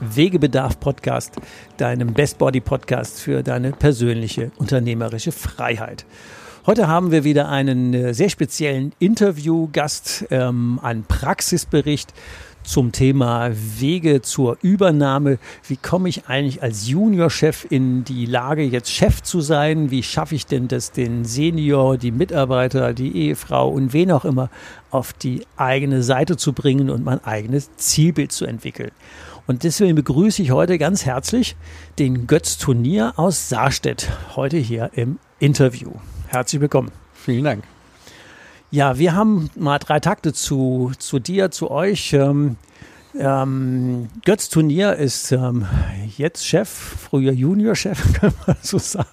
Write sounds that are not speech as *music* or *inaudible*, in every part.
Wegebedarf-Podcast, deinem Best Body Podcast für deine persönliche unternehmerische Freiheit. Heute haben wir wieder einen äh, sehr speziellen Interviewgast, ähm, einen Praxisbericht zum Thema Wege zur Übernahme. Wie komme ich eigentlich als Juniorchef in die Lage, jetzt Chef zu sein? Wie schaffe ich denn das, den Senior, die Mitarbeiter, die Ehefrau und wen auch immer auf die eigene Seite zu bringen und mein eigenes Zielbild zu entwickeln? Und deswegen begrüße ich heute ganz herzlich den Götz Turnier aus Saarstedt, heute hier im Interview. Herzlich willkommen. Vielen Dank. Ja, wir haben mal drei Takte zu, zu dir, zu euch. Ähm, ähm, Götz Turnier ist ähm, jetzt Chef, früher Juniorchef, *laughs* kann man so sagen.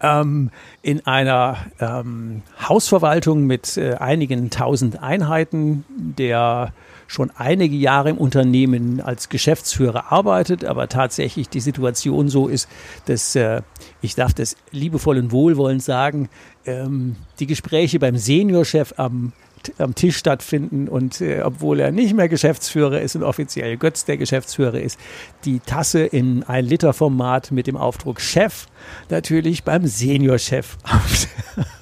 Ähm, in einer ähm, Hausverwaltung mit äh, einigen tausend Einheiten, der schon einige Jahre im Unternehmen als Geschäftsführer arbeitet, aber tatsächlich die Situation so ist, dass äh, ich darf das liebevoll und wohlwollend sagen, ähm, die Gespräche beim Seniorchef am am Tisch stattfinden und äh, obwohl er nicht mehr Geschäftsführer ist und offiziell Götz der Geschäftsführer ist, die Tasse in ein Liter Format mit dem Aufdruck Chef natürlich beim Seniorchef auf,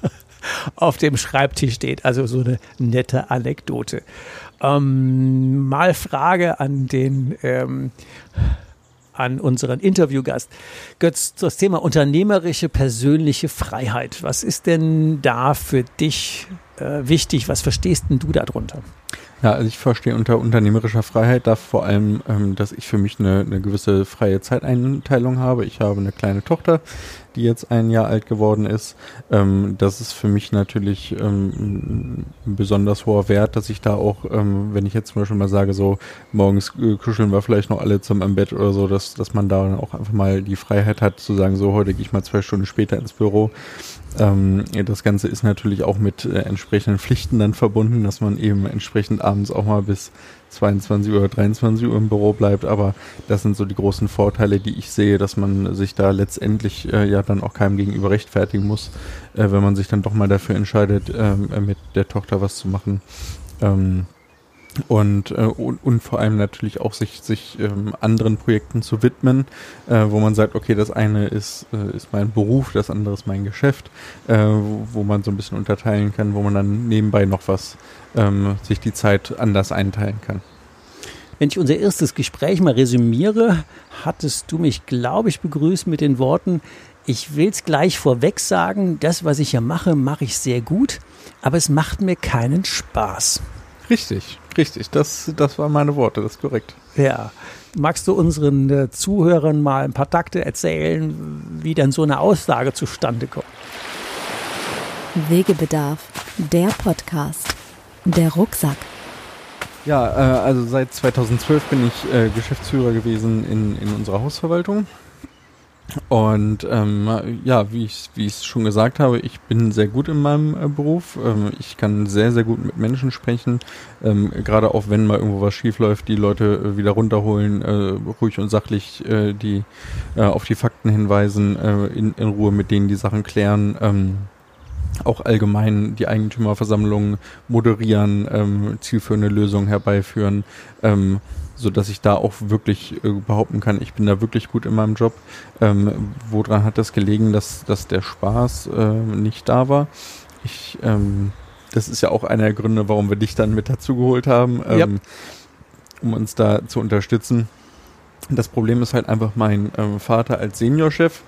*laughs* auf dem Schreibtisch steht. Also so eine nette Anekdote. Ähm, mal Frage an den ähm, an unseren Interviewgast. Götz, das Thema unternehmerische persönliche Freiheit. Was ist denn da für dich äh, wichtig? Was verstehst denn du darunter? Ja, also ich verstehe unter unternehmerischer Freiheit da vor allem, ähm, dass ich für mich eine, eine gewisse freie Zeiteinteilung habe. Ich habe eine kleine Tochter, die jetzt ein Jahr alt geworden ist. Ähm, das ist für mich natürlich ähm, ein besonders hoher Wert, dass ich da auch, ähm, wenn ich jetzt zum Beispiel mal sage, so morgens äh, kuscheln wir vielleicht noch alle zum im Bett oder so, dass, dass man da auch einfach mal die Freiheit hat zu sagen, so heute gehe ich mal zwei Stunden später ins Büro. Ähm, das Ganze ist natürlich auch mit äh, entsprechenden Pflichten dann verbunden, dass man eben entsprechend abends auch mal bis 22 oder 23 Uhr im Büro bleibt. Aber das sind so die großen Vorteile, die ich sehe, dass man sich da letztendlich äh, ja dann auch keinem gegenüber rechtfertigen muss, äh, wenn man sich dann doch mal dafür entscheidet, ähm, mit der Tochter was zu machen. Ähm, und, äh, und, und vor allem natürlich auch sich, sich ähm, anderen Projekten zu widmen, äh, wo man sagt, okay, das eine ist, äh, ist mein Beruf, das andere ist mein Geschäft, äh, wo, wo man so ein bisschen unterteilen kann, wo man dann nebenbei noch was ähm, sich die Zeit anders einteilen kann. Wenn ich unser erstes Gespräch mal resümiere, hattest du mich, glaube ich, begrüßt mit den Worten, ich will es gleich vorweg sagen, das, was ich hier mache, mache ich sehr gut, aber es macht mir keinen Spaß. Richtig, richtig. Das, das waren meine Worte, das ist korrekt. Ja. Magst du unseren äh, Zuhörern mal ein paar Takte erzählen, wie denn so eine Aussage zustande kommt? Wegebedarf, der Podcast, der Rucksack. Ja, äh, also seit 2012 bin ich äh, Geschäftsführer gewesen in, in unserer Hausverwaltung. Und ähm, ja, wie ich es schon gesagt habe, ich bin sehr gut in meinem äh, Beruf. Ähm, ich kann sehr sehr gut mit Menschen sprechen. Ähm, Gerade auch wenn mal irgendwo was schief läuft, die Leute äh, wieder runterholen, äh, ruhig und sachlich äh, die äh, auf die Fakten hinweisen, äh, in, in Ruhe mit denen die Sachen klären. Ähm, auch allgemein die Eigentümerversammlungen moderieren, ähm, zielführende Lösungen herbeiführen. Ähm, so dass ich da auch wirklich äh, behaupten kann, ich bin da wirklich gut in meinem Job. Ähm, woran hat das gelegen, dass, dass der Spaß äh, nicht da war? Ich, ähm, das ist ja auch einer der Gründe, warum wir dich dann mit dazu geholt haben, ähm, yep. um uns da zu unterstützen. Das Problem ist halt einfach mein ähm, Vater als Seniorchef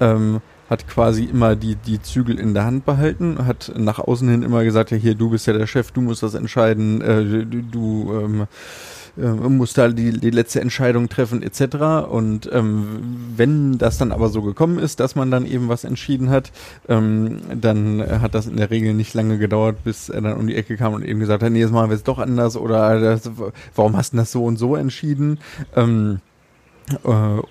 ähm, hat quasi immer die, die Zügel in der Hand behalten, hat nach außen hin immer gesagt, ja hier, du bist ja der Chef, du musst das entscheiden, äh, du, du ähm, äh, muss da die, die letzte Entscheidung treffen etc. Und ähm, wenn das dann aber so gekommen ist, dass man dann eben was entschieden hat, ähm, dann hat das in der Regel nicht lange gedauert, bis er dann um die Ecke kam und eben gesagt hat, nee, jetzt machen wir es doch anders oder das, warum hast du das so und so entschieden? Ähm, äh,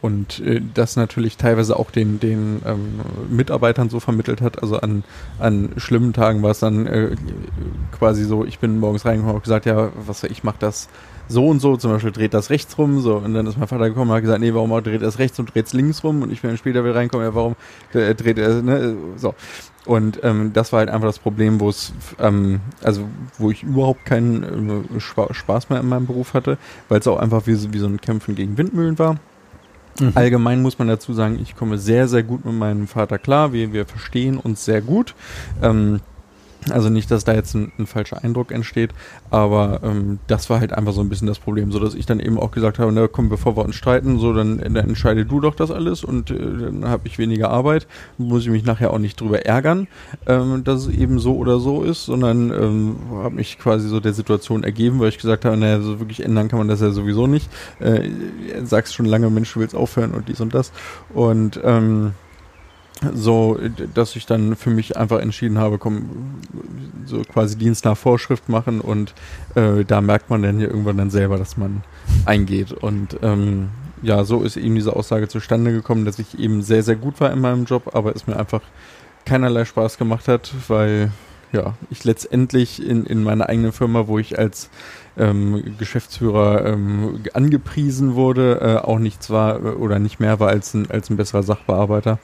und äh, das natürlich teilweise auch den, den ähm, Mitarbeitern so vermittelt hat. Also an, an schlimmen Tagen war es dann äh, quasi so, ich bin morgens reingekommen und gesagt, ja, was ich mache das so und so, zum Beispiel dreht das rechts rum, so, und dann ist mein Vater gekommen und hat gesagt, nee, warum dreht es rechts und dreht es links rum? Und ich bin dann später wieder reinkommen, ja, warum äh, dreht er, ne, so. Und ähm, das war halt einfach das Problem, wo es, ähm, also wo ich überhaupt keinen äh, Spaß mehr in meinem Beruf hatte, weil es auch einfach wie, wie so ein Kämpfen gegen Windmühlen war. Mhm. Allgemein muss man dazu sagen, ich komme sehr, sehr gut mit meinem Vater klar. Wir, wir verstehen uns sehr gut. Ähm, also nicht, dass da jetzt ein, ein falscher Eindruck entsteht, aber ähm, das war halt einfach so ein bisschen das Problem, so dass ich dann eben auch gesagt habe, na komm, bevor wir uns streiten, so dann, dann entscheide du doch das alles und äh, dann habe ich weniger Arbeit, muss ich mich nachher auch nicht drüber ärgern, ähm, dass es eben so oder so ist, sondern ähm, habe mich quasi so der Situation ergeben, weil ich gesagt habe, naja, so wirklich ändern kann man das ja sowieso nicht. Äh, sagst schon lange, Mensch, du willst aufhören und dies und das und ähm, so, dass ich dann für mich einfach entschieden habe, komm, so quasi Dienst nach Vorschrift machen und äh, da merkt man dann ja irgendwann dann selber, dass man eingeht. Und ähm, ja, so ist eben diese Aussage zustande gekommen, dass ich eben sehr, sehr gut war in meinem Job, aber es mir einfach keinerlei Spaß gemacht hat, weil ja, ich letztendlich in, in meiner eigenen Firma, wo ich als ähm, Geschäftsführer ähm, angepriesen wurde, äh, auch nichts war äh, oder nicht mehr war als ein, als ein besserer Sachbearbeiter.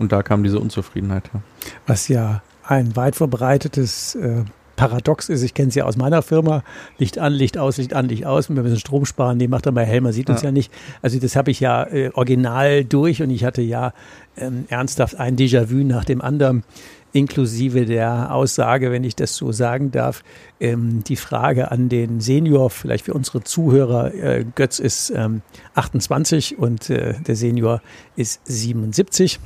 Und da kam diese Unzufriedenheit her. Was ja ein weit verbreitetes äh, Paradox ist, ich kenne es ja aus meiner Firma, Licht an, Licht aus, Licht an, Licht aus, wir müssen Strom sparen, nee, macht er mal hell, man sieht uns ja, ja nicht. Also das habe ich ja äh, original durch und ich hatte ja ähm, ernsthaft ein Déjà-vu nach dem anderen inklusive der Aussage, wenn ich das so sagen darf, ähm, die Frage an den Senior, vielleicht für unsere Zuhörer, äh, Götz ist ähm, 28 und äh, der Senior ist 77.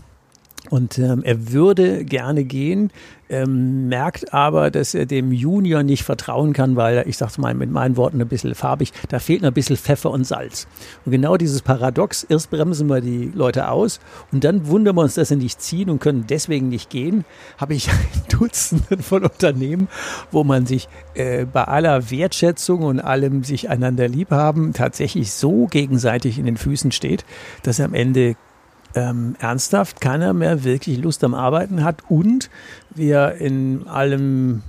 Und ähm, er würde gerne gehen, ähm, merkt aber, dass er dem Junior nicht vertrauen kann, weil er, ich sag's mal mit meinen Worten ein bisschen farbig, da fehlt ein bisschen Pfeffer und Salz. Und genau dieses Paradox, erst bremsen wir die Leute aus und dann wundern wir uns, dass sie nicht ziehen und können deswegen nicht gehen, habe ich *laughs* Dutzenden von Unternehmen, wo man sich äh, bei aller Wertschätzung und allem sich einander lieb haben, tatsächlich so gegenseitig in den Füßen steht, dass am Ende ähm, ernsthaft keiner mehr wirklich Lust am Arbeiten hat und wir in allem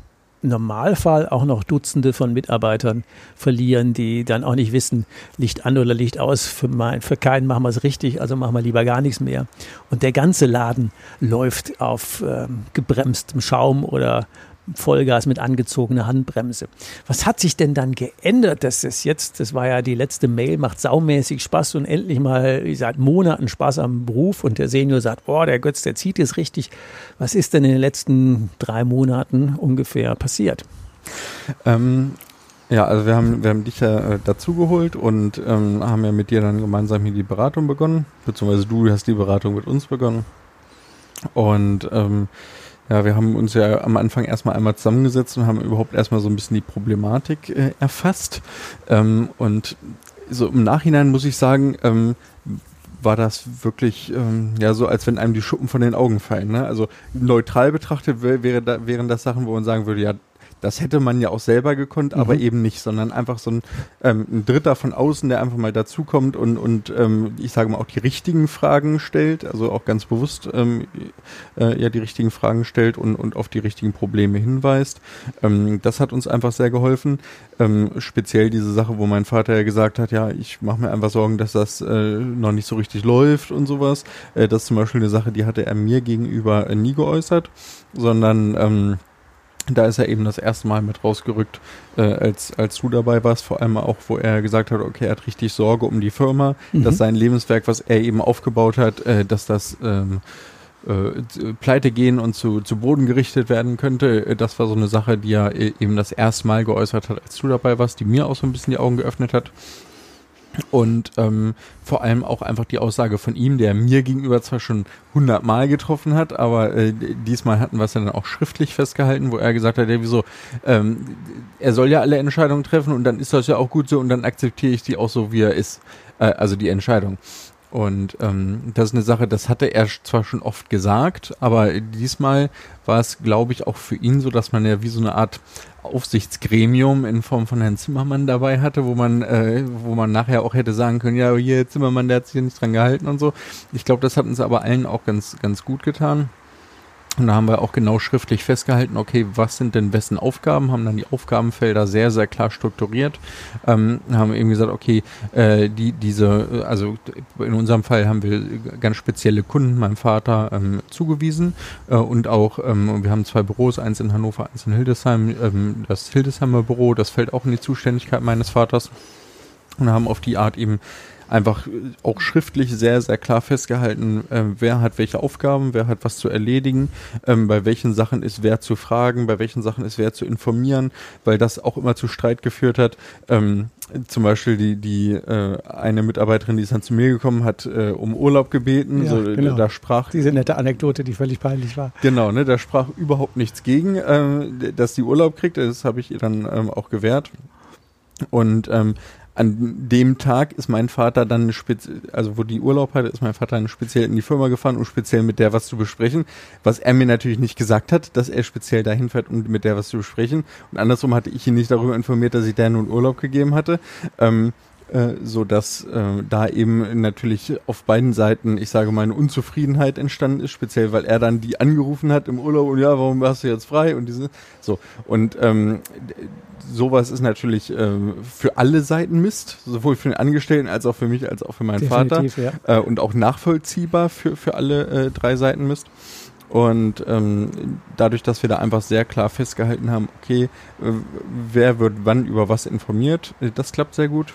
Normalfall auch noch Dutzende von Mitarbeitern verlieren, die dann auch nicht wissen, Licht an oder Licht aus. Für, mein, für keinen machen wir es richtig, also machen wir lieber gar nichts mehr. Und der ganze Laden läuft auf ähm, gebremstem Schaum oder Vollgas mit angezogener Handbremse. Was hat sich denn dann geändert, dass es jetzt, das war ja die letzte Mail, macht saumäßig Spaß und endlich mal seit Monaten Spaß am Beruf und der Senior sagt, boah, der Götz, der zieht es richtig. Was ist denn in den letzten drei Monaten ungefähr passiert? Ähm, ja, also wir haben, wir haben dich ja äh, dazugeholt und ähm, haben ja mit dir dann gemeinsam hier die Beratung begonnen, beziehungsweise du hast die Beratung mit uns begonnen. Und ähm, ja, wir haben uns ja am Anfang erstmal einmal zusammengesetzt und haben überhaupt erstmal so ein bisschen die Problematik äh, erfasst. Ähm, und so im Nachhinein muss ich sagen, ähm, war das wirklich ähm, ja so, als wenn einem die Schuppen von den Augen fallen. Ne? Also neutral betrachtet wäre da, wären das Sachen, wo man sagen würde, ja, das hätte man ja auch selber gekonnt, mhm. aber eben nicht, sondern einfach so ein, ähm, ein Dritter von außen, der einfach mal dazukommt und, und ähm, ich sage mal auch die richtigen Fragen stellt, also auch ganz bewusst ähm, äh, ja die richtigen Fragen stellt und, und auf die richtigen Probleme hinweist. Ähm, das hat uns einfach sehr geholfen. Ähm, speziell diese Sache, wo mein Vater ja gesagt hat, ja, ich mache mir einfach Sorgen, dass das äh, noch nicht so richtig läuft und sowas. Äh, das ist zum Beispiel eine Sache, die hatte er mir gegenüber äh, nie geäußert, sondern ähm, da ist er eben das erste Mal mit rausgerückt, äh, als, als du dabei warst, vor allem auch, wo er gesagt hat, okay, er hat richtig Sorge um die Firma, mhm. dass sein Lebenswerk, was er eben aufgebaut hat, äh, dass das ähm, äh, pleite gehen und zu, zu Boden gerichtet werden könnte. Äh, das war so eine Sache, die er äh, eben das erste Mal geäußert hat, als du dabei warst, die mir auch so ein bisschen die Augen geöffnet hat. Und ähm, vor allem auch einfach die Aussage von ihm, der mir gegenüber zwar schon hundertmal getroffen hat, aber äh, diesmal hatten wir es dann auch schriftlich festgehalten, wo er gesagt hat, ja wieso, ähm, er soll ja alle Entscheidungen treffen und dann ist das ja auch gut so und dann akzeptiere ich die auch so, wie er ist, äh, also die Entscheidung. Und ähm, das ist eine Sache, das hatte er zwar schon oft gesagt, aber diesmal war es, glaube ich, auch für ihn so, dass man ja wie so eine Art Aufsichtsgremium in Form von Herrn Zimmermann dabei hatte, wo man, äh, wo man nachher auch hätte sagen können, ja, hier Zimmermann, der hat sich hier nicht dran gehalten und so. Ich glaube, das hat uns aber allen auch ganz, ganz gut getan. Und da haben wir auch genau schriftlich festgehalten, okay, was sind denn wessen Aufgaben, haben dann die Aufgabenfelder sehr, sehr klar strukturiert, ähm, haben eben gesagt, okay, äh, die, diese, also in unserem Fall haben wir ganz spezielle Kunden meinem Vater ähm, zugewiesen äh, und auch, ähm, wir haben zwei Büros, eins in Hannover, eins in Hildesheim, ähm, das Hildesheimer Büro, das fällt auch in die Zuständigkeit meines Vaters und haben auf die Art eben einfach auch schriftlich sehr, sehr klar festgehalten, äh, wer hat welche Aufgaben, wer hat was zu erledigen, ähm, bei welchen Sachen ist wer zu fragen, bei welchen Sachen ist wer zu informieren, weil das auch immer zu Streit geführt hat. Ähm, zum Beispiel die, die äh, eine Mitarbeiterin, die ist dann zu mir gekommen, hat äh, um Urlaub gebeten. Ja, so, genau. Da sprach diese nette Anekdote, die völlig peinlich war. Genau, ne, da sprach überhaupt nichts gegen, äh, dass die Urlaub kriegt. Das habe ich ihr dann ähm, auch gewährt. Und ähm, an dem Tag ist mein Vater dann speziell, also wo die Urlaub hatte, ist mein Vater dann speziell in die Firma gefahren, um speziell mit der was zu besprechen. Was er mir natürlich nicht gesagt hat, dass er speziell dahin fährt, um mit der was zu besprechen. Und andersrum hatte ich ihn nicht darüber informiert, dass ich der nun Urlaub gegeben hatte. Ähm, äh, so dass äh, da eben natürlich auf beiden Seiten, ich sage mal, eine Unzufriedenheit entstanden ist, speziell weil er dann die angerufen hat im Urlaub und ja, warum hast du jetzt frei und diese so und ähm, sowas ist natürlich äh, für alle Seiten Mist, sowohl für den Angestellten als auch für mich, als auch für meinen Definitiv, Vater. Ja. Äh, und auch nachvollziehbar für, für alle äh, drei Seiten Mist. Und ähm, dadurch, dass wir da einfach sehr klar festgehalten haben, okay, äh, wer wird wann über was informiert, äh, das klappt sehr gut.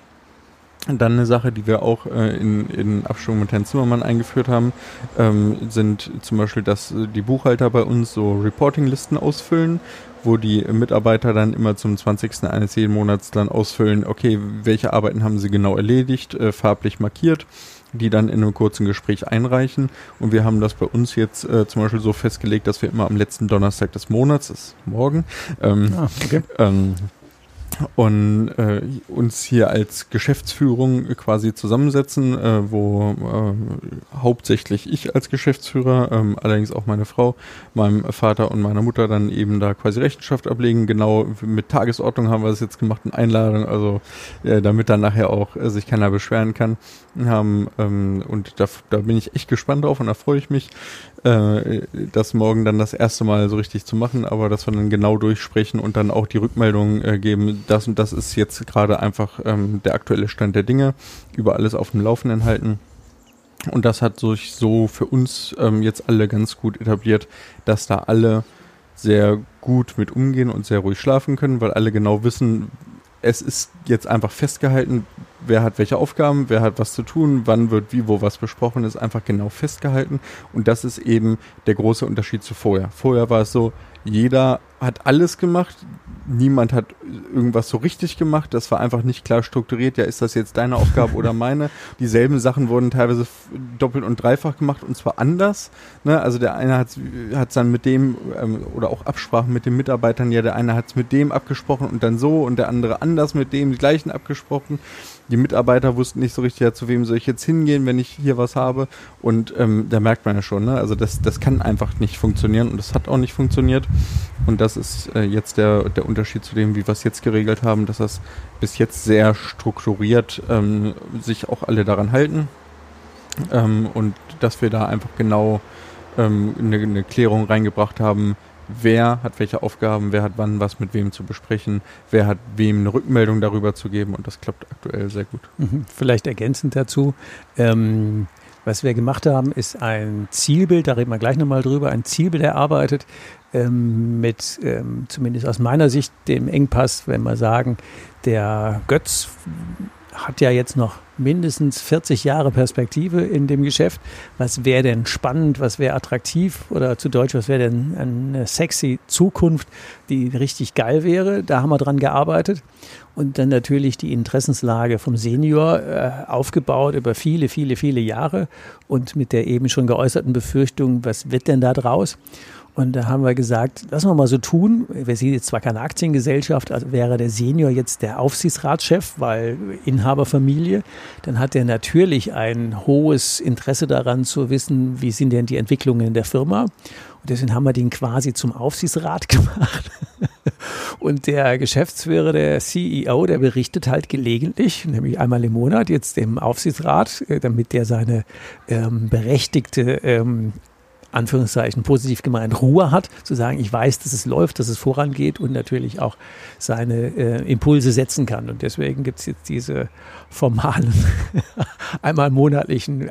Dann eine Sache, die wir auch äh, in, in Abstimmung mit Herrn Zimmermann eingeführt haben, ähm, sind zum Beispiel, dass die Buchhalter bei uns so Reporting-Listen ausfüllen, wo die Mitarbeiter dann immer zum 20. eines jeden Monats dann ausfüllen, okay, welche Arbeiten haben sie genau erledigt, äh, farblich markiert, die dann in einem kurzen Gespräch einreichen. Und wir haben das bei uns jetzt äh, zum Beispiel so festgelegt, dass wir immer am letzten Donnerstag des Monats, das ist morgen, ähm, ah, okay. ähm, und äh, uns hier als Geschäftsführung quasi zusammensetzen, äh, wo äh, hauptsächlich ich als Geschäftsführer, ähm, allerdings auch meine Frau, meinem Vater und meiner Mutter dann eben da quasi Rechenschaft ablegen. Genau mit Tagesordnung haben wir das jetzt gemacht, eine Einladung, also äh, damit dann nachher auch äh, sich keiner beschweren kann. Haben, ähm, und da, da bin ich echt gespannt drauf und da freue ich mich, äh, das morgen dann das erste Mal so richtig zu machen, aber dass wir dann genau durchsprechen und dann auch die Rückmeldung äh, geben, das und das ist jetzt gerade einfach ähm, der aktuelle Stand der Dinge, über alles auf dem Laufenden halten. Und das hat sich so für uns ähm, jetzt alle ganz gut etabliert, dass da alle sehr gut mit umgehen und sehr ruhig schlafen können, weil alle genau wissen, es ist jetzt einfach festgehalten, wer hat welche Aufgaben, wer hat was zu tun, wann wird wie, wo was besprochen, ist einfach genau festgehalten. Und das ist eben der große Unterschied zu vorher. Vorher war es so, jeder hat alles gemacht, niemand hat irgendwas so richtig gemacht, das war einfach nicht klar strukturiert, ja, ist das jetzt deine Aufgabe oder *laughs* meine? Dieselben Sachen wurden teilweise doppelt und dreifach gemacht und zwar anders. Ne? Also der eine hat es dann mit dem ähm, oder auch Absprachen mit den Mitarbeitern, ja, der eine hat es mit dem abgesprochen und dann so und der andere anders mit dem die gleichen abgesprochen die Mitarbeiter wussten nicht so richtig, ja, zu wem soll ich jetzt hingehen, wenn ich hier was habe. Und ähm, da merkt man ja schon, ne? also das, das kann einfach nicht funktionieren und das hat auch nicht funktioniert. Und das ist äh, jetzt der, der Unterschied zu dem, wie wir es jetzt geregelt haben, dass das bis jetzt sehr strukturiert ähm, sich auch alle daran halten. Ähm, und dass wir da einfach genau ähm, eine, eine Klärung reingebracht haben, wer hat welche Aufgaben, wer hat wann was mit wem zu besprechen, wer hat wem eine Rückmeldung darüber zu geben und das klappt aktuell sehr gut. Mhm. Vielleicht ergänzend dazu, ähm, was wir gemacht haben, ist ein Zielbild, da reden wir gleich nochmal drüber, ein Zielbild erarbeitet ähm, mit, ähm, zumindest aus meiner Sicht, dem Engpass, wenn wir sagen, der Götz hat ja jetzt noch mindestens 40 Jahre Perspektive in dem Geschäft. Was wäre denn spannend, was wäre attraktiv oder zu Deutsch, was wäre denn eine sexy Zukunft, die richtig geil wäre? Da haben wir dran gearbeitet. Und dann natürlich die Interessenslage vom Senior äh, aufgebaut über viele, viele, viele Jahre und mit der eben schon geäußerten Befürchtung, was wird denn da draus? Und da haben wir gesagt, lassen wir mal so tun. Wir sind jetzt zwar keine Aktiengesellschaft, also wäre der Senior jetzt der Aufsichtsratschef, weil Inhaberfamilie, dann hat er natürlich ein hohes Interesse daran zu wissen, wie sind denn die Entwicklungen in der Firma. Und deswegen haben wir den quasi zum Aufsichtsrat *laughs* gemacht. Und der Geschäftsführer, der CEO, der berichtet halt gelegentlich, nämlich einmal im Monat, jetzt dem Aufsichtsrat, äh, damit der seine ähm, berechtigte ähm, Anführungszeichen positiv gemeint Ruhe hat, zu sagen, ich weiß, dass es läuft, dass es vorangeht und natürlich auch seine äh, Impulse setzen kann. Und deswegen gibt es jetzt diese formalen, *laughs* einmal monatlichen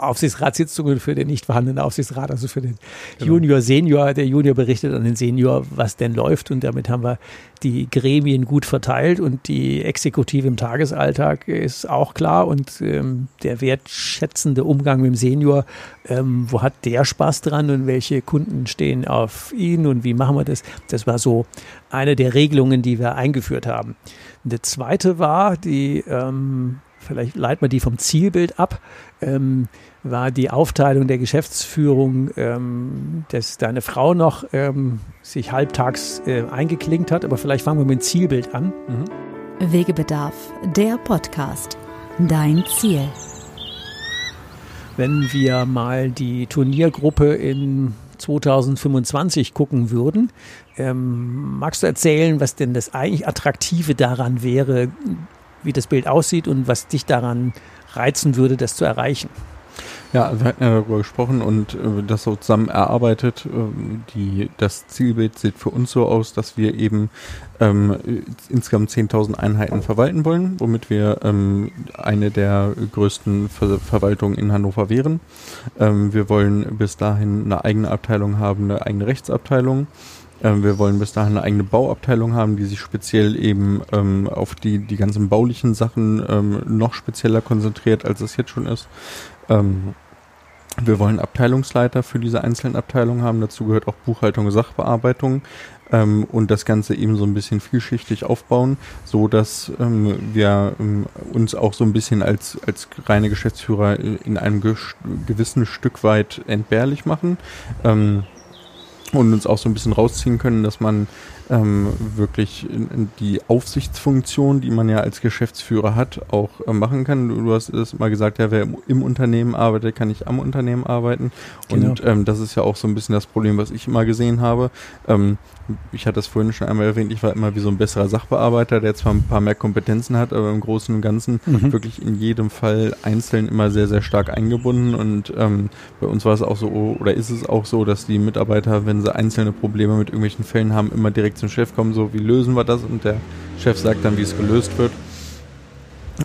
Aufsichtsratssitzungen für den nicht vorhandenen Aufsichtsrat, also für den genau. Junior, Senior. Der Junior berichtet an den Senior, was denn läuft und damit haben wir die Gremien gut verteilt und die Exekutive im Tagesalltag ist auch klar und ähm, der wertschätzende Umgang mit dem Senior, ähm, wo hat der Spaß dran und welche Kunden stehen auf ihn und wie machen wir das? Das war so eine der Regelungen, die wir eingeführt haben. Und der zweite war die ähm, vielleicht leiten wir die vom Zielbild ab, ähm, war die Aufteilung der Geschäftsführung, ähm, dass deine Frau noch ähm, sich halbtags äh, eingeklinkt hat. Aber vielleicht fangen wir mit dem Zielbild an. Mhm. Wegebedarf, der Podcast. Dein Ziel. Wenn wir mal die Turniergruppe in 2025 gucken würden, ähm, magst du erzählen, was denn das eigentlich Attraktive daran wäre, wie das Bild aussieht und was dich daran reizen würde, das zu erreichen. Ja, wir hatten ja darüber gesprochen und äh, das so zusammen erarbeitet. Äh, die, das Zielbild sieht für uns so aus, dass wir eben ähm, insgesamt 10.000 Einheiten verwalten wollen, womit wir ähm, eine der größten Ver Verwaltungen in Hannover wären. Ähm, wir wollen bis dahin eine eigene Abteilung haben, eine eigene Rechtsabteilung. Ähm, wir wollen bis dahin eine eigene Bauabteilung haben, die sich speziell eben ähm, auf die, die ganzen baulichen Sachen ähm, noch spezieller konzentriert, als es jetzt schon ist. Ähm, wir wollen Abteilungsleiter für diese einzelnen Abteilungen haben. Dazu gehört auch Buchhaltung Sachbearbeitung ähm, und das Ganze eben so ein bisschen vielschichtig aufbauen, so dass ähm, wir ähm, uns auch so ein bisschen als als reine Geschäftsführer in einem gewissen Stück weit entbehrlich machen. Ähm, und uns auch so ein bisschen rausziehen können, dass man ähm, wirklich die Aufsichtsfunktion, die man ja als Geschäftsführer hat, auch äh, machen kann. Du, du hast es mal gesagt, ja, wer im, im, Unternehmen arbeitet, kann nicht am Unternehmen arbeiten. Genau. Und ähm, das ist ja auch so ein bisschen das Problem, was ich immer gesehen habe. Ähm, ich hatte es vorhin schon einmal erwähnt, ich war immer wie so ein besserer Sachbearbeiter, der zwar ein paar mehr Kompetenzen hat, aber im Großen und Ganzen mhm. wirklich in jedem Fall einzeln immer sehr, sehr stark eingebunden. Und ähm, bei uns war es auch so, oder ist es auch so, dass die Mitarbeiter, wenn sie einzelne Probleme mit irgendwelchen Fällen haben, immer direkt zum Chef kommen, so wie lösen wir das? Und der Chef sagt dann, wie es gelöst wird.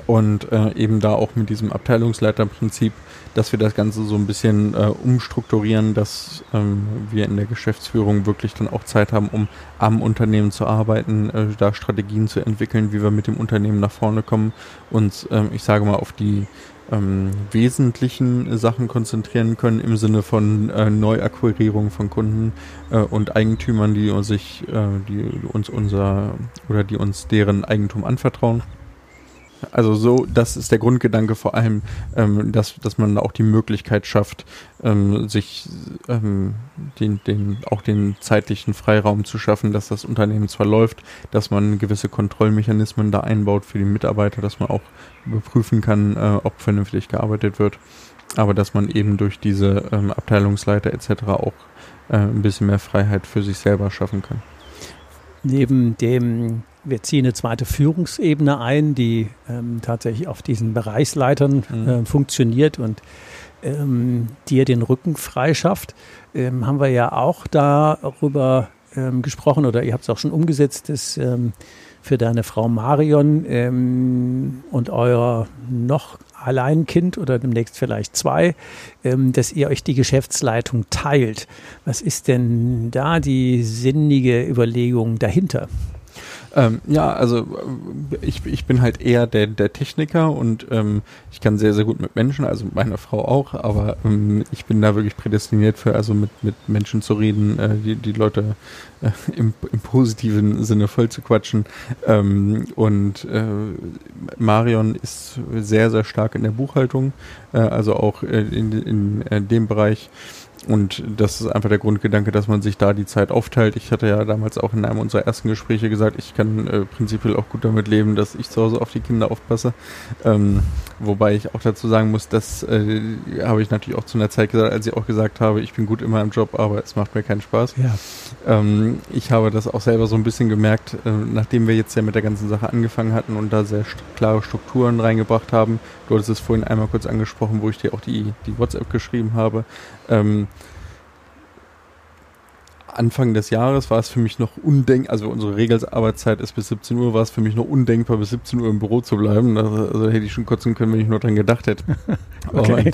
Und äh, eben da auch mit diesem Abteilungsleiterprinzip, dass wir das Ganze so ein bisschen äh, umstrukturieren, dass ähm, wir in der Geschäftsführung wirklich dann auch Zeit haben, um am Unternehmen zu arbeiten, äh, da Strategien zu entwickeln, wie wir mit dem Unternehmen nach vorne kommen und ähm, ich sage mal auf die ähm, wesentlichen Sachen konzentrieren können im Sinne von äh, Neuakquirierung von Kunden äh, und Eigentümern, die sich, äh, die uns unser oder die uns deren Eigentum anvertrauen. Also so, das ist der Grundgedanke vor allem, ähm, dass, dass man auch die Möglichkeit schafft, ähm, sich ähm, den, den, auch den zeitlichen Freiraum zu schaffen, dass das Unternehmen zwar läuft, dass man gewisse Kontrollmechanismen da einbaut für die Mitarbeiter, dass man auch überprüfen kann, äh, ob vernünftig gearbeitet wird, aber dass man eben durch diese ähm, Abteilungsleiter etc. auch äh, ein bisschen mehr Freiheit für sich selber schaffen kann. Neben dem wir ziehen eine zweite Führungsebene ein, die ähm, tatsächlich auf diesen Bereichsleitern mhm. äh, funktioniert und ähm, dir den Rücken freischafft. Ähm, haben wir ja auch darüber ähm, gesprochen oder ihr habt es auch schon umgesetzt, dass ähm, für deine Frau Marion ähm, und euer noch Alleinkind oder demnächst vielleicht zwei, ähm, dass ihr euch die Geschäftsleitung teilt. Was ist denn da die sinnige Überlegung dahinter? Ähm, ja, also äh, ich, ich bin halt eher der, der Techniker und ähm, ich kann sehr, sehr gut mit Menschen, also meiner Frau auch, aber ähm, ich bin da wirklich prädestiniert für, also mit, mit Menschen zu reden, äh, die, die Leute äh, im, im positiven Sinne voll zu quatschen. Ähm, und äh, Marion ist sehr, sehr stark in der Buchhaltung, äh, also auch äh, in, in, in dem Bereich. Und das ist einfach der Grundgedanke, dass man sich da die Zeit aufteilt. Ich hatte ja damals auch in einem unserer ersten Gespräche gesagt, ich kann äh, prinzipiell auch gut damit leben, dass ich zu Hause auf die Kinder aufpasse. Ähm, wobei ich auch dazu sagen muss, das äh, habe ich natürlich auch zu einer Zeit gesagt, als ich auch gesagt habe, ich bin gut immer im Job, aber es macht mir keinen Spaß. Ja. Ähm, ich habe das auch selber so ein bisschen gemerkt, äh, nachdem wir jetzt ja mit der ganzen Sache angefangen hatten und da sehr klare Strukturen reingebracht haben. Du hattest es vorhin einmal kurz angesprochen, wo ich dir auch die, die WhatsApp geschrieben habe. Ähm, Anfang des Jahres war es für mich noch undenkbar, also unsere Regelarbeitszeit ist bis 17 Uhr, war es für mich noch undenkbar, bis 17 Uhr im Büro zu bleiben. Also, also hätte ich schon kotzen können, wenn ich nur dran gedacht hätte. *laughs* okay.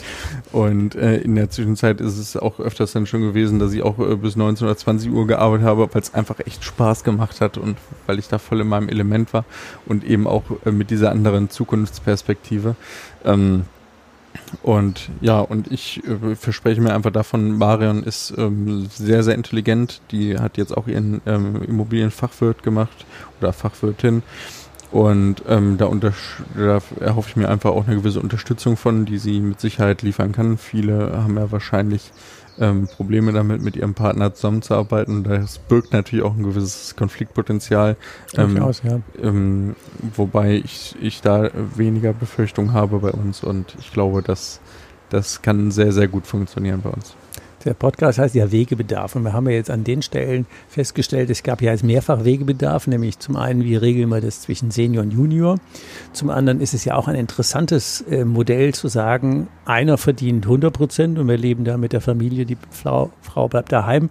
Und, und äh, in der Zwischenzeit ist es auch öfters dann schon gewesen, dass ich auch äh, bis 19 oder 20 Uhr gearbeitet habe, weil es einfach echt Spaß gemacht hat und weil ich da voll in meinem Element war und eben auch äh, mit dieser anderen Zukunftsperspektive. Ähm, und ja, und ich äh, verspreche mir einfach davon, Marion ist ähm, sehr, sehr intelligent. Die hat jetzt auch ihren ähm, Immobilienfachwirt gemacht oder Fachwirtin. Und ähm, da, da erhoffe ich mir einfach auch eine gewisse Unterstützung von, die sie mit Sicherheit liefern kann. Viele haben ja wahrscheinlich ähm, Probleme damit, mit ihrem Partner zusammenzuarbeiten. Das birgt natürlich auch ein gewisses Konfliktpotenzial. Ähm, Durchaus, ja. Ähm, wobei ich, ich da weniger Befürchtung habe bei uns und ich glaube, dass das kann sehr, sehr gut funktionieren bei uns. Der Podcast heißt ja Wegebedarf und wir haben ja jetzt an den Stellen festgestellt, es gab ja jetzt mehrfach Wegebedarf, nämlich zum einen, wie regeln wir das zwischen Senior und Junior. Zum anderen ist es ja auch ein interessantes äh, Modell zu sagen, einer verdient 100 Prozent und wir leben da mit der Familie, die Frau, Frau bleibt daheim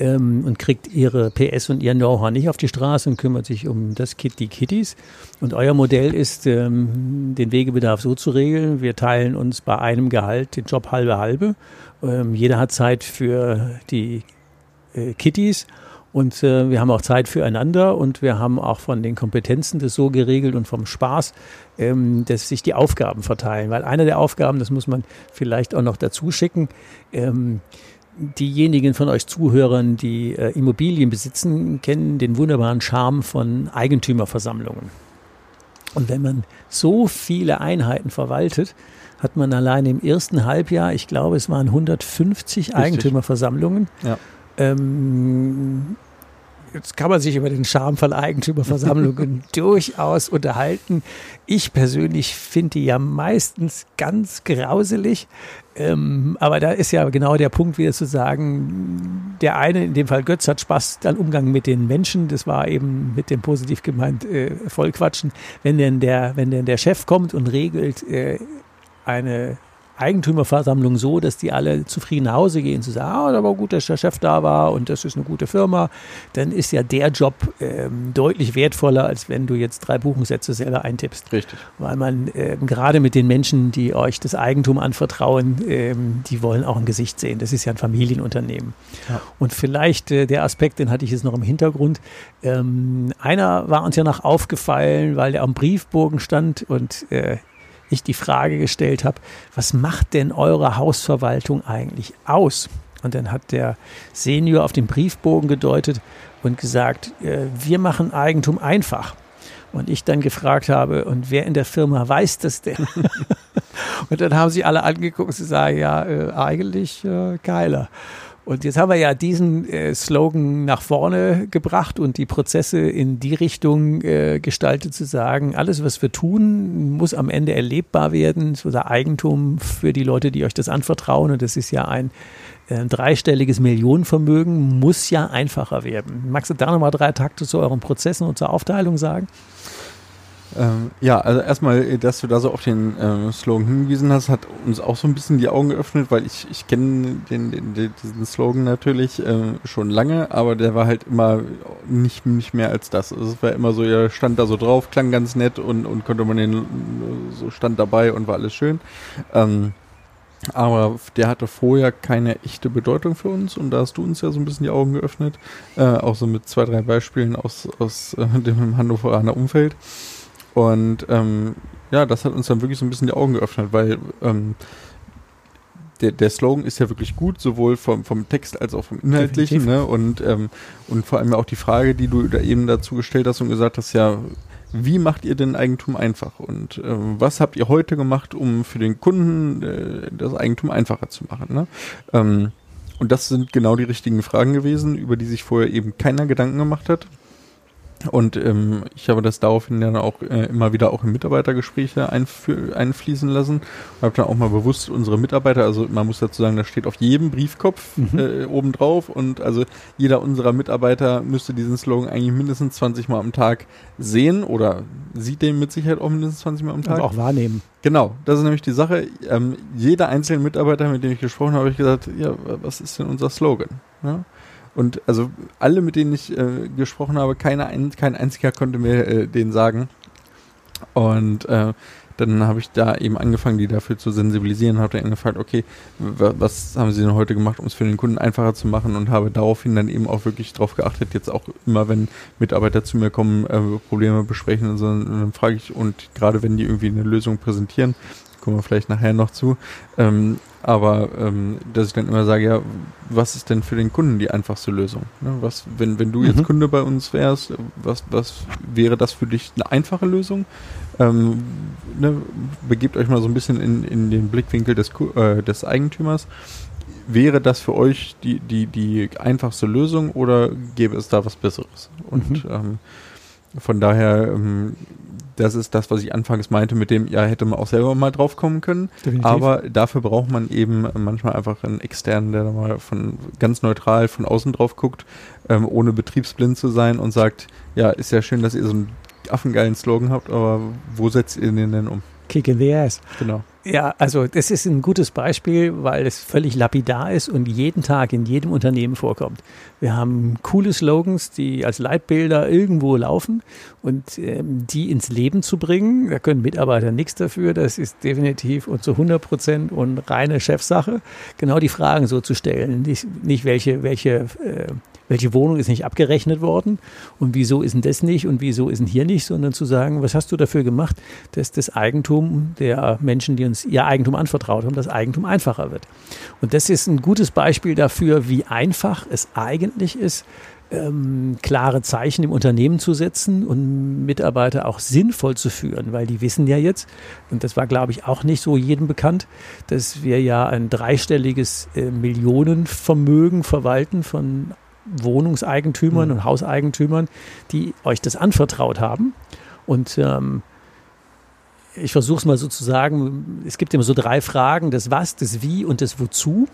ähm, und kriegt ihre PS und ihr Know-how nicht auf die Straße und kümmert sich um das Kit, die Kitties. Und euer Modell ist, ähm, den Wegebedarf so zu regeln, wir teilen uns bei einem Gehalt den Job halbe halbe ähm, jeder hat Zeit für die äh, Kitties und äh, wir haben auch Zeit füreinander und wir haben auch von den Kompetenzen das so geregelt und vom Spaß, ähm, dass sich die Aufgaben verteilen. Weil eine der Aufgaben, das muss man vielleicht auch noch dazu schicken, ähm, diejenigen von euch Zuhörern, die äh, Immobilien besitzen, kennen den wunderbaren Charme von Eigentümerversammlungen. Und wenn man so viele Einheiten verwaltet, hat man allein im ersten Halbjahr, ich glaube, es waren 150 Richtig. Eigentümerversammlungen. Ja. Ähm, jetzt kann man sich über den Charme von Eigentümerversammlungen *laughs* durchaus unterhalten. Ich persönlich finde die ja meistens ganz grauselig. Ähm, aber da ist ja genau der Punkt, wieder zu sagen, der eine, in dem Fall Götz, hat Spaß am Umgang mit den Menschen. Das war eben mit dem positiv gemeint äh, Vollquatschen. Wenn denn der, wenn denn der Chef kommt und regelt, äh, eine Eigentümerversammlung so, dass die alle zufrieden nach Hause gehen, zu sagen, ah, da war gut, dass der Chef da war und das ist eine gute Firma, dann ist ja der Job ähm, deutlich wertvoller, als wenn du jetzt drei Buchungssätze selber eintippst. Richtig. Weil man ähm, gerade mit den Menschen, die euch das Eigentum anvertrauen, ähm, die wollen auch ein Gesicht sehen. Das ist ja ein Familienunternehmen. Ja. Und vielleicht äh, der Aspekt, den hatte ich jetzt noch im Hintergrund. Ähm, einer war uns ja noch aufgefallen, weil der am Briefbogen stand und äh, ich die Frage gestellt habe, was macht denn eure Hausverwaltung eigentlich aus? Und dann hat der Senior auf den Briefbogen gedeutet und gesagt, äh, wir machen Eigentum einfach. Und ich dann gefragt habe, und wer in der Firma weiß das denn? *laughs* und dann haben sie alle angeguckt und sie sagen, ja, äh, eigentlich äh, geiler. Und jetzt haben wir ja diesen äh, Slogan nach vorne gebracht und die Prozesse in die Richtung äh, gestaltet zu sagen, alles, was wir tun, muss am Ende erlebbar werden, unser Eigentum für die Leute, die euch das anvertrauen. Und das ist ja ein äh, dreistelliges Millionenvermögen, muss ja einfacher werden. Magst du da nochmal drei Takte zu euren Prozessen und zur Aufteilung sagen? Ähm, ja, also erstmal, dass du da so auf den äh, Slogan hingewiesen hast, hat uns auch so ein bisschen die Augen geöffnet, weil ich, ich kenne den, den, den, diesen Slogan natürlich äh, schon lange, aber der war halt immer nicht, nicht mehr als das. Also es war immer so, er stand da so drauf, klang ganz nett und, und konnte man den so stand dabei und war alles schön. Ähm, Aber der hatte vorher keine echte Bedeutung für uns und da hast du uns ja so ein bisschen die Augen geöffnet, äh, auch so mit zwei, drei Beispielen aus, aus äh, dem Hannoveraner Umfeld. Und ähm, ja, das hat uns dann wirklich so ein bisschen die Augen geöffnet, weil ähm, der, der Slogan ist ja wirklich gut, sowohl vom, vom Text als auch vom Inhaltlichen. Ne? Und, ähm, und vor allem auch die Frage, die du da eben dazu gestellt hast und gesagt hast, ja, wie macht ihr denn Eigentum einfach? Und äh, was habt ihr heute gemacht, um für den Kunden äh, das Eigentum einfacher zu machen? Ne? Ähm, und das sind genau die richtigen Fragen gewesen, über die sich vorher eben keiner Gedanken gemacht hat. Und ähm, ich habe das daraufhin dann auch äh, immer wieder auch in Mitarbeitergespräche einfließen lassen. Und habe dann auch mal bewusst unsere Mitarbeiter, also man muss dazu sagen, das steht auf jedem Briefkopf mhm. äh, oben drauf und also jeder unserer Mitarbeiter müsste diesen Slogan eigentlich mindestens 20 Mal am Tag sehen oder sieht den mit Sicherheit auch mindestens 20 Mal am Tag. Und auch wahrnehmen. Genau, das ist nämlich die Sache. Ähm, jeder einzelne Mitarbeiter, mit dem ich gesprochen habe, habe ich gesagt, ja, was ist denn unser Slogan? Ja? Und also alle, mit denen ich äh, gesprochen habe, keine ein, kein einziger konnte mir äh, den sagen. Und äh, dann habe ich da eben angefangen, die dafür zu sensibilisieren, habe dann gefragt, okay, was haben sie denn heute gemacht, um es für den Kunden einfacher zu machen und habe daraufhin dann eben auch wirklich darauf geachtet, jetzt auch immer, wenn Mitarbeiter zu mir kommen, äh, Probleme besprechen und so, dann frage ich, und gerade wenn die irgendwie eine Lösung präsentieren, kommen wir vielleicht nachher noch zu, ähm, aber ähm, dass ich dann immer sage, ja, was ist denn für den Kunden die einfachste Lösung? Ne? Was, wenn, wenn du jetzt mhm. Kunde bei uns wärst, was, was wäre das für dich eine einfache Lösung? Ähm, ne, begebt euch mal so ein bisschen in, in den Blickwinkel des, äh, des Eigentümers. Wäre das für euch die, die, die einfachste Lösung oder gäbe es da was Besseres? Und mhm. ähm, von daher ähm, das ist das, was ich anfangs meinte, mit dem, ja, hätte man auch selber mal drauf kommen können. Definitiv. Aber dafür braucht man eben manchmal einfach einen externen, der da mal von ganz neutral von außen drauf guckt, ähm, ohne betriebsblind zu sein und sagt, ja, ist ja schön, dass ihr so einen affengeilen Slogan habt, aber wo setzt ihr den denn um? Kick in the ass. Genau. Ja, also das ist ein gutes Beispiel, weil es völlig lapidar ist und jeden Tag in jedem Unternehmen vorkommt. Wir haben coole Slogans, die als Leitbilder irgendwo laufen und ähm, die ins Leben zu bringen, da können Mitarbeiter nichts dafür. Das ist definitiv und zu 100 Prozent und reine Chefsache, genau die Fragen so zu stellen. Nicht, nicht welche, welche äh, welche Wohnung ist nicht abgerechnet worden und wieso ist denn das nicht und wieso ist denn hier nicht, sondern zu sagen, was hast du dafür gemacht, dass das Eigentum der Menschen, die uns ihr Eigentum anvertraut haben, das Eigentum einfacher wird. Und das ist ein gutes Beispiel dafür, wie einfach es eigentlich ist, ähm, klare Zeichen im Unternehmen zu setzen und Mitarbeiter auch sinnvoll zu führen, weil die wissen ja jetzt, und das war, glaube ich, auch nicht so jedem bekannt, dass wir ja ein dreistelliges äh, Millionenvermögen verwalten von Wohnungseigentümern mhm. und Hauseigentümern, die euch das anvertraut haben. Und ähm, ich versuche es mal so zu sagen, es gibt immer so drei Fragen, das Was, das Wie und das Wozu.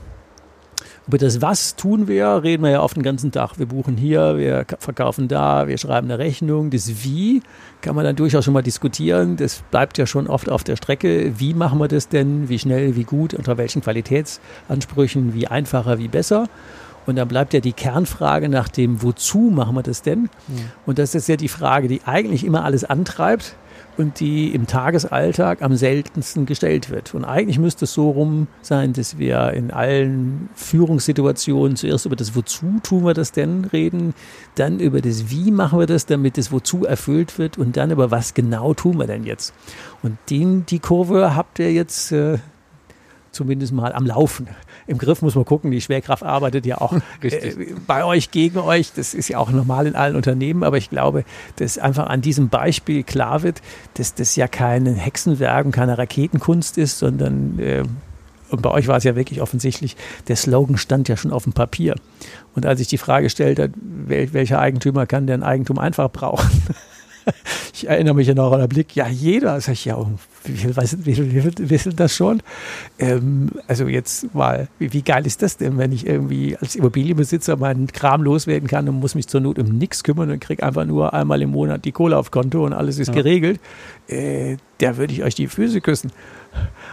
Über das Was tun wir, reden wir ja oft den ganzen Tag. Wir buchen hier, wir verkaufen da, wir schreiben eine Rechnung. Das Wie kann man dann durchaus schon mal diskutieren. Das bleibt ja schon oft auf der Strecke. Wie machen wir das denn? Wie schnell, wie gut, unter welchen Qualitätsansprüchen, wie einfacher, wie besser? Und dann bleibt ja die Kernfrage nach dem, wozu machen wir das denn? Ja. Und das ist ja die Frage, die eigentlich immer alles antreibt und die im Tagesalltag am seltensten gestellt wird. Und eigentlich müsste es so rum sein, dass wir in allen Führungssituationen zuerst über das Wozu tun wir das denn reden, dann über das Wie machen wir das, damit das Wozu erfüllt wird und dann über was genau tun wir denn jetzt. Und den, die Kurve habt ihr jetzt äh, zumindest mal am Laufen. Im Griff muss man gucken, die Schwerkraft arbeitet ja auch *laughs* äh, bei euch, gegen euch. Das ist ja auch normal in allen Unternehmen, aber ich glaube, dass einfach an diesem Beispiel klar wird, dass das ja kein Hexenwerk und keine Raketenkunst ist, sondern äh, und bei euch war es ja wirklich offensichtlich, der Slogan stand ja schon auf dem Papier. Und als ich die Frage stellte, wel, welcher Eigentümer kann denn Eigentum einfach brauchen? *laughs* ich erinnere mich ja noch an den Blick, ja, jeder. Sag ich, ja, wie viel, weiß, wie viel, wie viel wissen das schon? Ähm, also jetzt mal, wie, wie, geil ist das denn, wenn ich irgendwie als Immobilienbesitzer meinen Kram loswerden kann und muss mich zur Not um nichts kümmern und kriege einfach nur einmal im Monat die Kohle auf Konto und alles ist ja. geregelt. Äh, da würde ich euch die Füße küssen.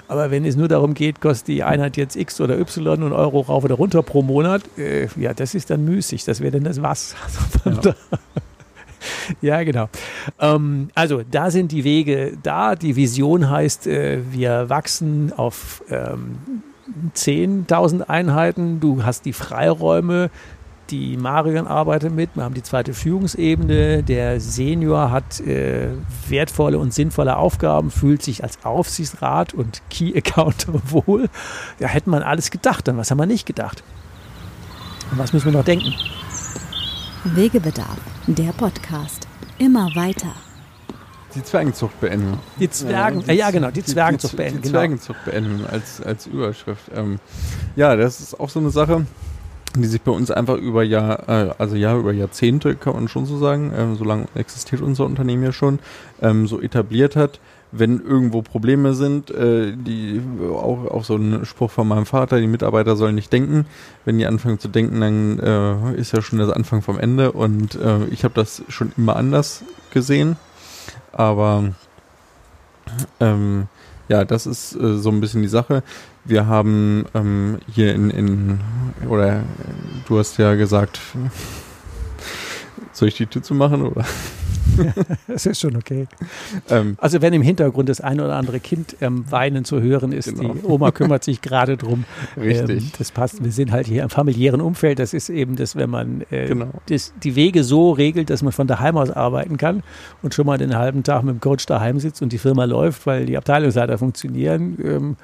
Aber wenn es nur darum geht, kostet die Einheit jetzt X oder Y und Euro rauf oder runter pro Monat, äh, ja, das ist dann müßig. Das wäre dann das Was. *laughs* Also ja. *laughs* ja, genau. Ähm, also da sind die Wege da. Die Vision heißt, äh, wir wachsen auf ähm, 10.000 Einheiten, du hast die Freiräume, die Marion arbeitet mit, wir haben die zweite Führungsebene, der Senior hat äh, wertvolle und sinnvolle Aufgaben, fühlt sich als Aufsichtsrat und Key Account *laughs* wohl. Ja, hätte man alles gedacht, dann was haben wir nicht gedacht? Und was müssen wir noch denken? Wegebedarf, der Podcast. Immer weiter. Die Zwergenzucht beenden. Die Zwergen, ja, die, ja genau, die Zwergenzucht beenden. Die, die Zwergenzucht genau. beenden als, als Überschrift. Ähm, ja, das ist auch so eine Sache die sich bei uns einfach über Jahr, äh, also Jahr über Jahrzehnte, kann man schon so sagen, ähm, so lange existiert unser Unternehmen ja schon, ähm, so etabliert hat. Wenn irgendwo Probleme sind, äh, die auch, auch so ein Spruch von meinem Vater, die Mitarbeiter sollen nicht denken. Wenn die anfangen zu denken, dann äh, ist ja schon das Anfang vom Ende. Und äh, ich habe das schon immer anders gesehen. Aber ähm, ja, das ist äh, so ein bisschen die Sache. Wir haben ähm, hier in, in, oder du hast ja gesagt, *laughs* soll ich die Tür zu machen oder? *laughs* das ist schon okay. Ähm, also wenn im Hintergrund das eine oder andere Kind ähm, weinen zu hören ist, genau. die Oma kümmert sich gerade drum. *laughs* Richtig. Ähm, das passt. Wir sind halt hier im familiären Umfeld. Das ist eben das, wenn man äh, genau. das, die Wege so regelt, dass man von daheim aus arbeiten kann und schon mal den halben Tag mit dem Coach daheim sitzt und die Firma läuft, weil die Abteilungsleiter funktionieren ähm,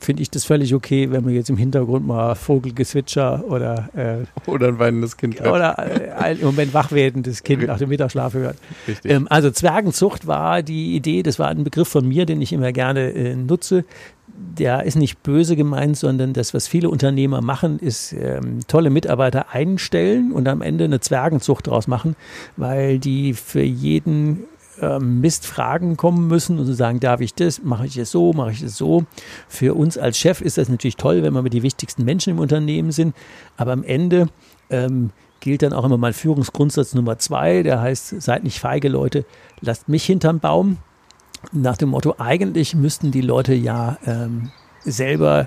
finde ich das völlig okay, wenn man jetzt im Hintergrund mal Vogelgezwitscher oder äh, oder ein weinendes Kind hört. oder äh, im Moment wachwerdendes Kind nach dem Mittagsschlaf hört. Ähm, also Zwergenzucht war die Idee, das war ein Begriff von mir, den ich immer gerne äh, nutze. Der ist nicht böse gemeint, sondern das, was viele Unternehmer machen, ist ähm, tolle Mitarbeiter einstellen und am Ende eine Zwergenzucht daraus machen, weil die für jeden ähm, Mistfragen kommen müssen und zu sagen, darf ich das, mache ich es so, mache ich es so. Für uns als Chef ist das natürlich toll, wenn wir mit die wichtigsten Menschen im Unternehmen sind, aber am Ende ähm, gilt dann auch immer mein Führungsgrundsatz Nummer zwei, der heißt, seid nicht feige Leute, lasst mich hinterm Baum. Nach dem Motto, eigentlich müssten die Leute ja ähm, selber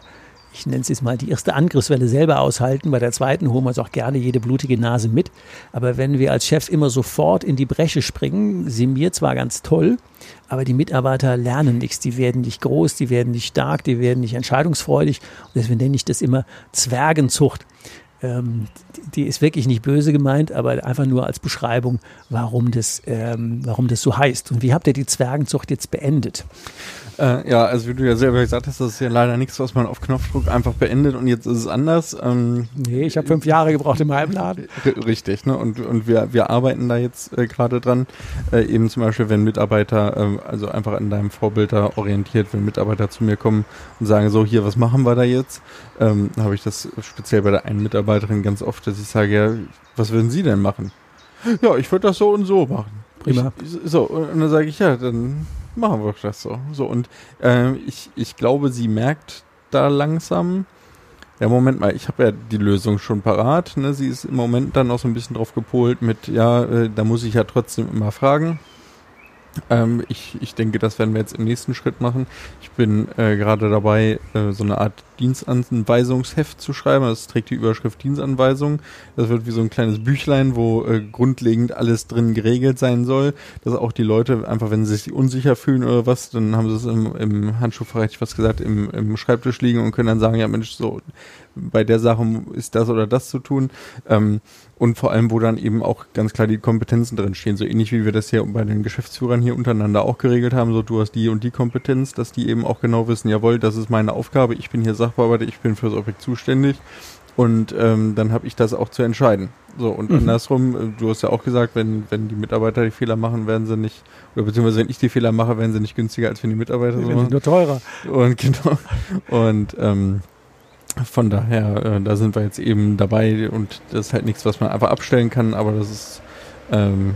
ich nenne es jetzt mal, die erste Angriffswelle selber aushalten. Bei der zweiten holen wir uns auch gerne jede blutige Nase mit. Aber wenn wir als Chef immer sofort in die Bresche springen, sind wir zwar ganz toll, aber die Mitarbeiter lernen nichts. Die werden nicht groß, die werden nicht stark, die werden nicht entscheidungsfreudig. Und deswegen nenne ich das immer Zwergenzucht. Ähm, die ist wirklich nicht böse gemeint, aber einfach nur als Beschreibung, warum das, ähm, warum das so heißt. Und wie habt ihr die Zwergenzucht jetzt beendet? Äh, ja, also wie du ja selber gesagt hast, das ist ja leider nichts, was man auf Knopfdruck einfach beendet und jetzt ist es anders. Ähm, nee, ich habe fünf Jahre gebraucht in meinem Laden. Richtig, ne? Und, und wir, wir arbeiten da jetzt äh, gerade dran. Äh, eben zum Beispiel, wenn Mitarbeiter, äh, also einfach an deinem Vorbild da orientiert, wenn Mitarbeiter zu mir kommen und sagen, so hier, was machen wir da jetzt? Ähm, habe ich das speziell bei der einen Mitarbeiterin ganz oft, dass ich sage, ja, was würden Sie denn machen? Ja, ich würde das so und so machen. Prima. Ich, so, und dann sage ich, ja, dann machen wir das so. So, und äh, ich, ich glaube, sie merkt da langsam, ja, Moment mal, ich habe ja die Lösung schon parat. Ne? Sie ist im Moment dann noch so ein bisschen drauf gepolt mit, ja, äh, da muss ich ja trotzdem immer fragen. Ähm, ich, ich denke, das werden wir jetzt im nächsten Schritt machen. Ich bin äh, gerade dabei, äh, so eine Art Dienstanweisungsheft zu schreiben. Das trägt die Überschrift Dienstanweisung. Das wird wie so ein kleines Büchlein, wo äh, grundlegend alles drin geregelt sein soll. Dass auch die Leute einfach, wenn sie sich unsicher fühlen oder was, dann haben sie es im, im Handschuhfach, ich was gesagt, im, im Schreibtisch liegen und können dann sagen, ja Mensch, so bei der Sache ist das oder das zu tun. Ähm, und vor allem, wo dann eben auch ganz klar die Kompetenzen drin stehen. So ähnlich wie wir das hier bei den Geschäftsführern hier untereinander auch geregelt haben. So, du hast die und die Kompetenz, dass die eben auch genau wissen, jawohl, das ist meine Aufgabe, ich bin hier Sachbearbeiter, ich bin für das Objekt zuständig. Und ähm, dann habe ich das auch zu entscheiden. So, und mhm. andersrum, äh, du hast ja auch gesagt, wenn, wenn die Mitarbeiter die Fehler machen, werden sie nicht, oder beziehungsweise wenn ich die Fehler mache, werden sie nicht günstiger, als wenn die Mitarbeiter so machen. nur teurer. Und *laughs* genau. Und ähm, von daher, äh, da sind wir jetzt eben dabei und das ist halt nichts, was man einfach abstellen kann, aber das ist, ähm,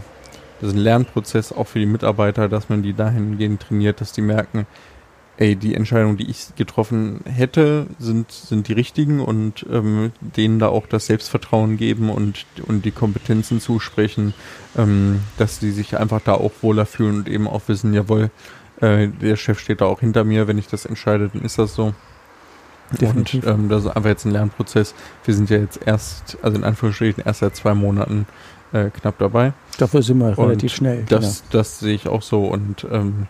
das ist ein Lernprozess auch für die Mitarbeiter, dass man die dahingehend trainiert, dass die merken, ey, die Entscheidungen, die ich getroffen hätte, sind, sind die richtigen und ähm, denen da auch das Selbstvertrauen geben und, und die Kompetenzen zusprechen, ähm, dass die sich einfach da auch wohler fühlen und eben auch wissen, jawohl, äh, der Chef steht da auch hinter mir, wenn ich das entscheide, dann ist das so. Definitiv. Und ähm, das ist einfach jetzt ein Lernprozess. Wir sind ja jetzt erst, also in Anführungsstrichen, erst seit zwei Monaten äh, knapp dabei. Dafür sind wir und relativ schnell. Das, genau. das sehe ich auch so und ähm,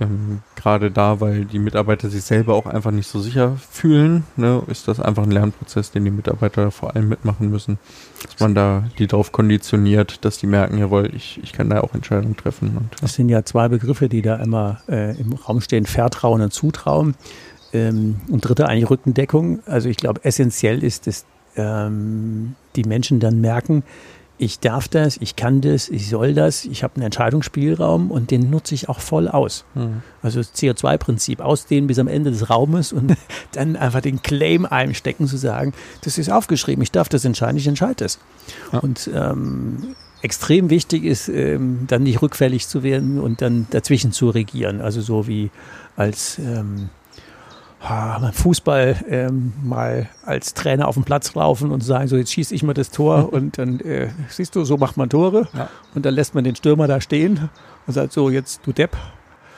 ähm, gerade da, weil die Mitarbeiter sich selber auch einfach nicht so sicher fühlen, ne, ist das einfach ein Lernprozess, den die Mitarbeiter vor allem mitmachen müssen. Dass man da die darauf konditioniert, dass die merken, jawohl, ich, ich kann da auch Entscheidungen treffen. Und, ja. Das sind ja zwei Begriffe, die da immer äh, im Raum stehen, Vertrauen und Zutrauen. Ähm, und dritte eigentlich Rückendeckung. Also ich glaube, essentiell ist, dass ähm, die Menschen dann merken, ich darf das, ich kann das, ich soll das, ich habe einen Entscheidungsspielraum und den nutze ich auch voll aus. Mhm. Also das CO2-Prinzip, ausdehnen bis am Ende des Raumes und *laughs* dann einfach den Claim einstecken zu sagen, das ist aufgeschrieben, ich darf das entscheiden, ich entscheide das. Ja. Und ähm, extrem wichtig ist, ähm, dann nicht rückfällig zu werden und dann dazwischen zu regieren. Also so wie als ähm, beim Fußball ähm, mal als Trainer auf den Platz laufen und sagen, so jetzt schieße ich mal das Tor *laughs* und dann äh, siehst du, so macht man Tore ja. und dann lässt man den Stürmer da stehen und sagt so, jetzt du Depp.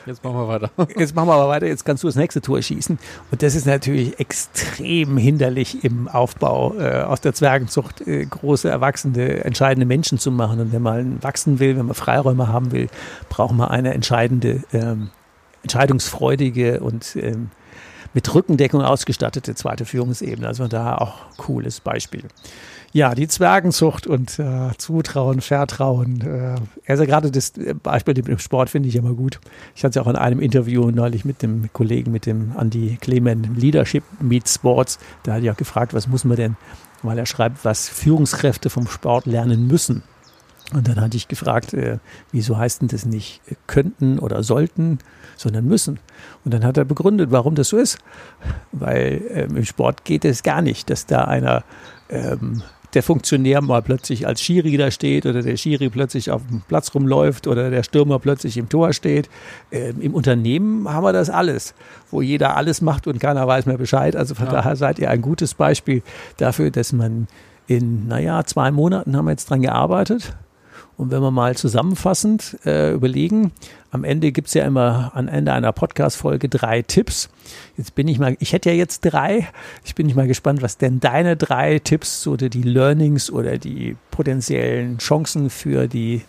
Jetzt machen wir weiter. *laughs* Jetzt machen wir aber weiter, jetzt kannst du das nächste Tor schießen. Und das ist natürlich extrem hinderlich im Aufbau äh, aus der Zwergenzucht, äh, große, erwachsene, entscheidende Menschen zu machen. Und wenn man wachsen will, wenn man Freiräume haben will, braucht man eine entscheidende, ähm, entscheidungsfreudige und ähm, mit Rückendeckung ausgestattete zweite Führungsebene. Also da auch cooles Beispiel. Ja, die Zwergenzucht und äh, Zutrauen, Vertrauen. Äh, also gerade das Beispiel mit dem Sport finde ich immer gut. Ich hatte es auch in einem Interview neulich mit dem Kollegen, mit dem Andy Clement, Leadership Meets Sports. Da hat er auch gefragt, was muss man denn, weil er schreibt, was Führungskräfte vom Sport lernen müssen. Und dann hatte ich gefragt, äh, wieso heißt denn das nicht könnten oder sollten, sondern müssen. Und dann hat er begründet, warum das so ist. Weil ähm, im Sport geht es gar nicht, dass da einer, ähm, der Funktionär mal plötzlich als Schiri da steht oder der Schiri plötzlich auf dem Platz rumläuft oder der Stürmer plötzlich im Tor steht. Ähm, Im Unternehmen haben wir das alles, wo jeder alles macht und keiner weiß mehr Bescheid. Also von ja. daher seid ihr ein gutes Beispiel dafür, dass man in, naja, zwei Monaten haben wir jetzt dran gearbeitet und wenn wir mal zusammenfassend äh, überlegen, am Ende gibt es ja immer am Ende einer Podcast-Folge drei Tipps. Jetzt bin ich mal, ich hätte ja jetzt drei. Ich bin nicht mal gespannt, was denn deine drei Tipps oder die Learnings oder die potenziellen Chancen für die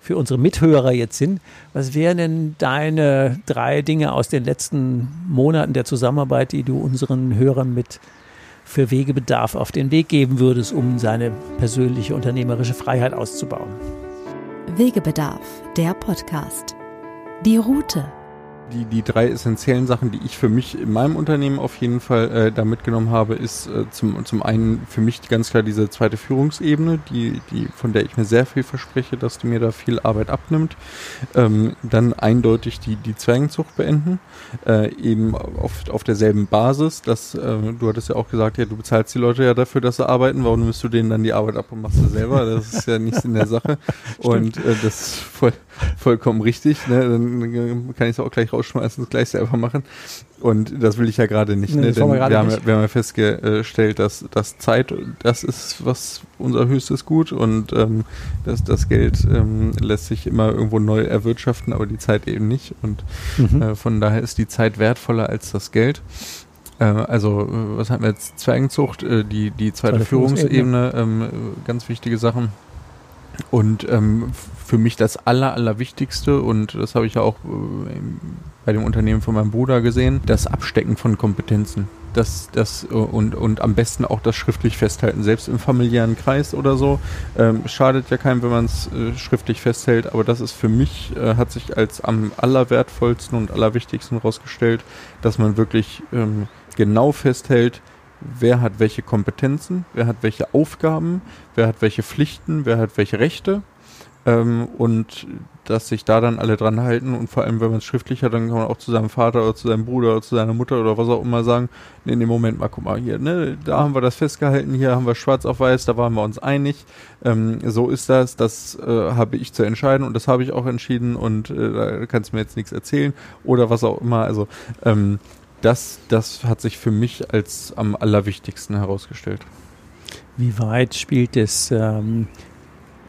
für unsere Mithörer jetzt sind. Was wären denn deine drei Dinge aus den letzten Monaten der Zusammenarbeit, die du unseren Hörern mit für Wegebedarf auf den Weg geben würdest, um seine persönliche unternehmerische Freiheit auszubauen. Wegebedarf, der Podcast. Die Route die, die drei essentiellen Sachen, die ich für mich in meinem Unternehmen auf jeden Fall äh, da mitgenommen habe, ist äh, zum, zum einen für mich ganz klar diese zweite Führungsebene, die, die, von der ich mir sehr viel verspreche, dass die mir da viel Arbeit abnimmt. Ähm, dann eindeutig die, die Zwergenzucht beenden, äh, eben auf, auf derselben Basis, dass äh, du hattest ja auch gesagt, ja, du bezahlst die Leute ja dafür, dass sie arbeiten, warum nimmst du denen dann die Arbeit ab und machst sie selber? Das ist ja nichts in der Sache. *laughs* und äh, das ist voll, vollkommen richtig. Ne? Dann kann ich es auch gleich rausschmeißen, das gleich selber machen. Und das will ich ja gerade nicht. Nee, ne? Denn wir, wir, haben, wir haben ja festgestellt, dass, dass Zeit, das ist was unser höchstes Gut und ähm, das, das Geld ähm, lässt sich immer irgendwo neu erwirtschaften, aber die Zeit eben nicht. Und mhm. äh, von daher ist die Zeit wertvoller als das Geld. Äh, also, äh, was haben wir jetzt? Zwergenzucht, äh, die, die zweite, zweite Führungsebene, ähm, ganz wichtige Sachen. Und ähm, für mich das Aller, Allerwichtigste, und das habe ich ja auch äh, bei dem Unternehmen von meinem Bruder gesehen, das Abstecken von Kompetenzen. Das, das, äh, und, und am besten auch das schriftlich festhalten, selbst im familiären Kreis oder so. Ähm, schadet ja keinem, wenn man es äh, schriftlich festhält, aber das ist für mich, äh, hat sich als am allerwertvollsten und allerwichtigsten herausgestellt, dass man wirklich ähm, genau festhält, wer hat welche Kompetenzen, wer hat welche Aufgaben, wer hat welche Pflichten, wer hat welche Rechte. Ähm, und dass sich da dann alle dran halten und vor allem, wenn man es schriftlich hat, dann kann man auch zu seinem Vater oder zu seinem Bruder oder zu seiner Mutter oder was auch immer sagen, nee, in dem Moment mal, guck mal hier, ne, da haben wir das festgehalten, hier haben wir schwarz auf weiß, da waren wir uns einig, ähm, so ist das, das äh, habe ich zu entscheiden und das habe ich auch entschieden und äh, da kannst du mir jetzt nichts erzählen oder was auch immer, also ähm, das, das hat sich für mich als am allerwichtigsten herausgestellt. Wie weit spielt das ähm,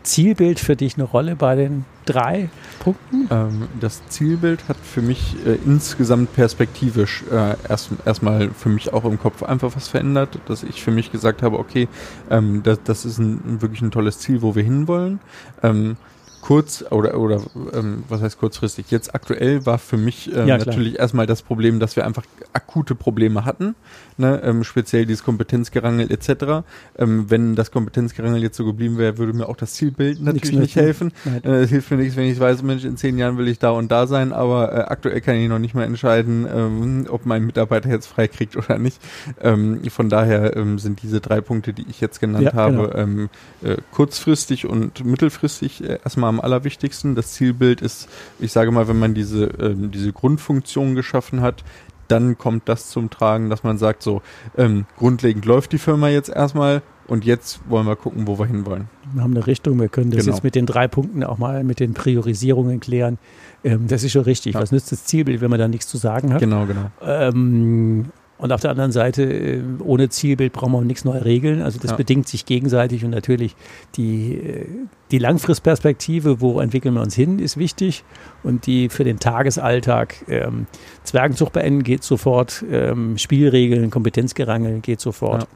Zielbild für dich eine Rolle bei den drei Punkten? Ähm, das Zielbild hat für mich äh, insgesamt perspektivisch äh, erst erstmal für mich auch im Kopf einfach was verändert, dass ich für mich gesagt habe, okay, ähm, das, das ist ein, wirklich ein tolles Ziel, wo wir hinwollen. Ähm, kurz oder oder ähm, was heißt kurzfristig? Jetzt aktuell war für mich ähm, Ja, natürlich erstmal das Problem, dass wir einfach akute Probleme hatten, ne? ähm, speziell dieses Kompetenzgerangel etc. Ähm, wenn das Kompetenzgerangel jetzt so geblieben wäre, würde mir auch das Zielbild natürlich nicht helfen. Äh, Es hilft mir nichts, wenn ich weiß, Mensch, in zehn Jahren will ich da und da sein, aber äh, aktuell kann ich noch nicht mal entscheiden, ähm, ob mein Mitarbeiter jetzt frei kriegt oder nicht. Ähm, von daher ähm, sind diese drei Punkte, die ich jetzt genannt Ja, habe, genau. ähm, äh, kurzfristig und mittelfristig äh, erstmal am allerwichtigsten. Das Zielbild ist, ich sage mal, wenn man diese, ähm, diese Grundfunktion geschaffen hat, dann kommt das zum Tragen, dass man sagt, so ähm, grundlegend läuft die Firma jetzt erstmal und jetzt wollen wir gucken, wo wir hinwollen. Wir haben eine Richtung, wir können das Genau. jetzt mit den drei Punkten auch mal mit den Priorisierungen klären. Ähm, das ist schon richtig. Ja. Was nützt das Zielbild, wenn man da nichts zu sagen hat? Genau, genau. Ähm, und auf der anderen Seite, äh, ohne Zielbild brauchen wir nichts neu regeln. Also das Ja. bedingt sich gegenseitig und natürlich die, äh, die Langfristperspektive, wo entwickeln wir uns hin, ist wichtig. Und die für den Tagesalltag ähm, Zwergenzucht beenden geht sofort, ähm, Spielregeln, Kompetenzgerangel geht sofort. Ja.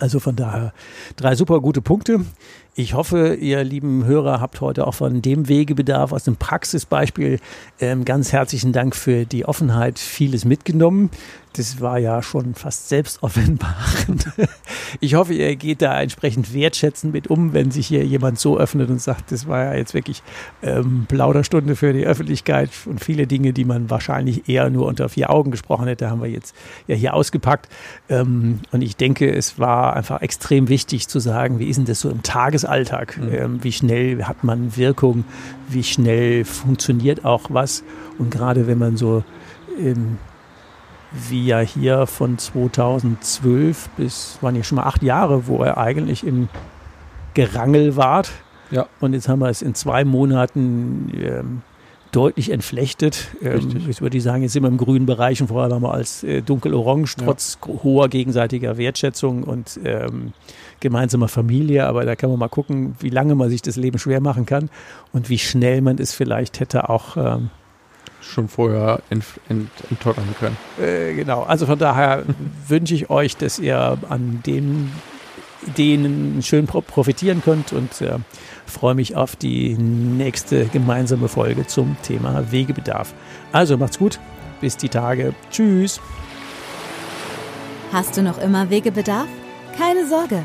Also von daher drei super gute Punkte. Ich hoffe, ihr lieben Hörer habt heute auch von dem Wegebedarf aus dem Praxisbeispiel ähm, ganz herzlichen Dank für die Offenheit, vieles mitgenommen. Das war ja schon fast selbstoffenbarend. *laughs* Ich hoffe, ihr geht da entsprechend wertschätzend mit um, wenn sich hier jemand so öffnet und sagt, das war ja jetzt wirklich ähm, Plauderstunde für die Öffentlichkeit und viele Dinge, die man wahrscheinlich eher nur unter vier Augen gesprochen hätte, haben wir jetzt ja hier ausgepackt. Ähm, und ich denke, es war einfach extrem wichtig zu sagen, wie ist denn das so im Tagesalltag? Mhm. Ähm, wie schnell hat man Wirkung? Wie schnell funktioniert auch was? Und gerade wenn man so wie ja hier von 2012 bis, waren ja schon mal acht Jahre, wo er eigentlich im Gerangel wart. Ja. Und jetzt haben wir es in zwei Monaten ähm, deutlich entflechtet. Ähm, ich würde sagen, jetzt sind wir im grünen Bereich und vorher waren wir als äh, dunkelorange, trotz gro- hoher gegenseitiger Wertschätzung und ähm, gemeinsamer Familie. Aber da kann man mal gucken, wie lange man sich das Leben schwer machen kann und wie schnell man es vielleicht hätte auch ähm, Schon vorher ent, ent, enttottern können. Äh, genau, also von daher *laughs* wünsche ich euch, dass ihr an den Ideen schön pro profitieren könnt und äh, freue mich auf die nächste gemeinsame Folge zum Thema Wegebedarf. Also macht's gut, bis die Tage. Tschüss. Hast du noch immer Wegebedarf? Keine Sorge.